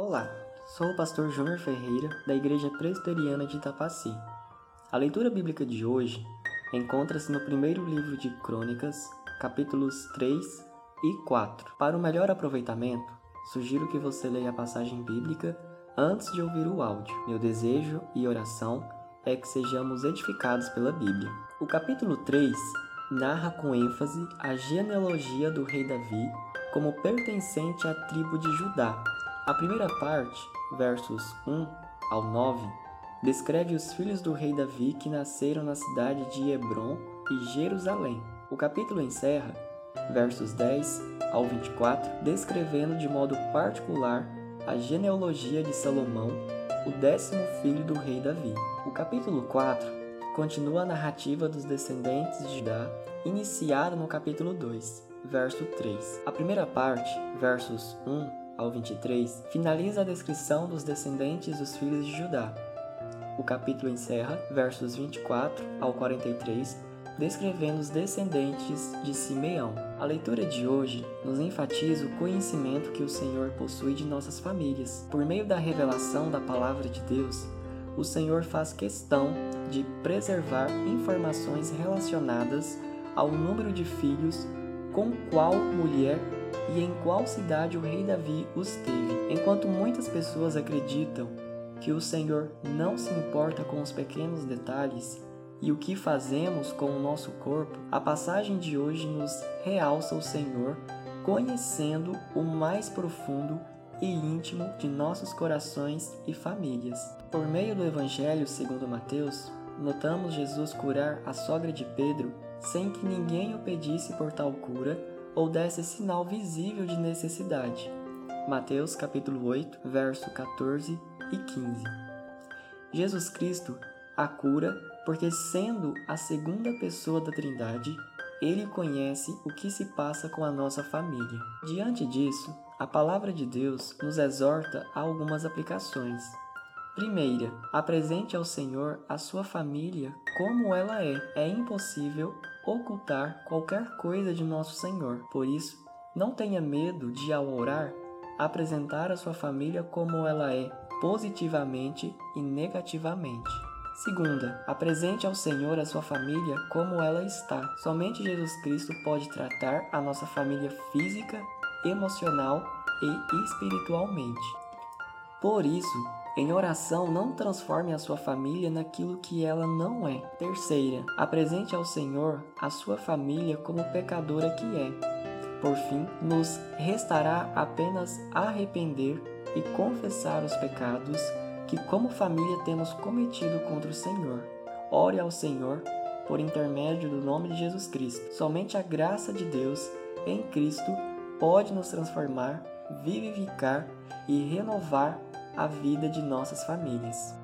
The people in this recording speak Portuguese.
Olá, sou o pastor Júnior Ferreira, da Igreja Presbiteriana de Itapaci. A leitura bíblica de hoje encontra-se no primeiro livro de Crônicas, capítulos 3 e 4. Para o melhor aproveitamento, sugiro que você leia a passagem bíblica antes de ouvir o áudio. Meu desejo e oração é que sejamos edificados pela Bíblia. O capítulo 3 narra com ênfase a genealogia do rei Davi como pertencente à tribo de Judá a primeira parte, versos 1 ao 9, descreve os filhos do rei Davi que nasceram na cidade de Hebron e Jerusalém. O capítulo encerra, versos 10 ao 24, descrevendo de modo particular a genealogia de Salomão, o décimo filho do rei Davi. O capítulo 4 continua a narrativa dos descendentes de Judá, iniciada no capítulo 2, verso 3. A primeira parte, versos 1 ao 23, finaliza a descrição dos descendentes dos filhos de Judá. O capítulo encerra, versos 24 ao 43, descrevendo os descendentes de Simeão. A leitura de hoje nos enfatiza o conhecimento que o Senhor possui de nossas famílias. Por meio da revelação da palavra de Deus, o Senhor faz questão de preservar informações relacionadas ao número de filhos com qual mulher e em qual cidade o rei Davi os teve. Enquanto muitas pessoas acreditam que o Senhor não se importa com os pequenos detalhes e o que fazemos com o nosso corpo, a passagem de hoje nos realça o Senhor conhecendo o mais profundo e íntimo de nossos corações e famílias. Por meio do Evangelho segundo Mateus, notamos Jesus curar a sogra de Pedro sem que ninguém o pedisse por tal cura ou desse sinal visível de necessidade. Mateus capítulo 8, verso 14 e 15. Jesus Cristo a cura porque sendo a segunda pessoa da Trindade, ele conhece o que se passa com a nossa família. Diante disso, a palavra de Deus nos exorta a algumas aplicações. Primeira, apresente ao Senhor a sua família como ela é. É impossível ocultar qualquer coisa de nosso Senhor. Por isso, não tenha medo de, ao orar, apresentar a sua família como ela é, positivamente e negativamente. Segunda, apresente ao Senhor a sua família como ela está. Somente Jesus Cristo pode tratar a nossa família física, emocional e espiritualmente. Por isso, em oração, não transforme a sua família naquilo que ela não é. Terceira, apresente ao Senhor a sua família como pecadora que é. Por fim, nos restará apenas arrepender e confessar os pecados que, como família, temos cometido contra o Senhor. Ore ao Senhor por intermédio do nome de Jesus Cristo. Somente a graça de Deus em Cristo pode nos transformar, vivificar e renovar a vida de nossas famílias.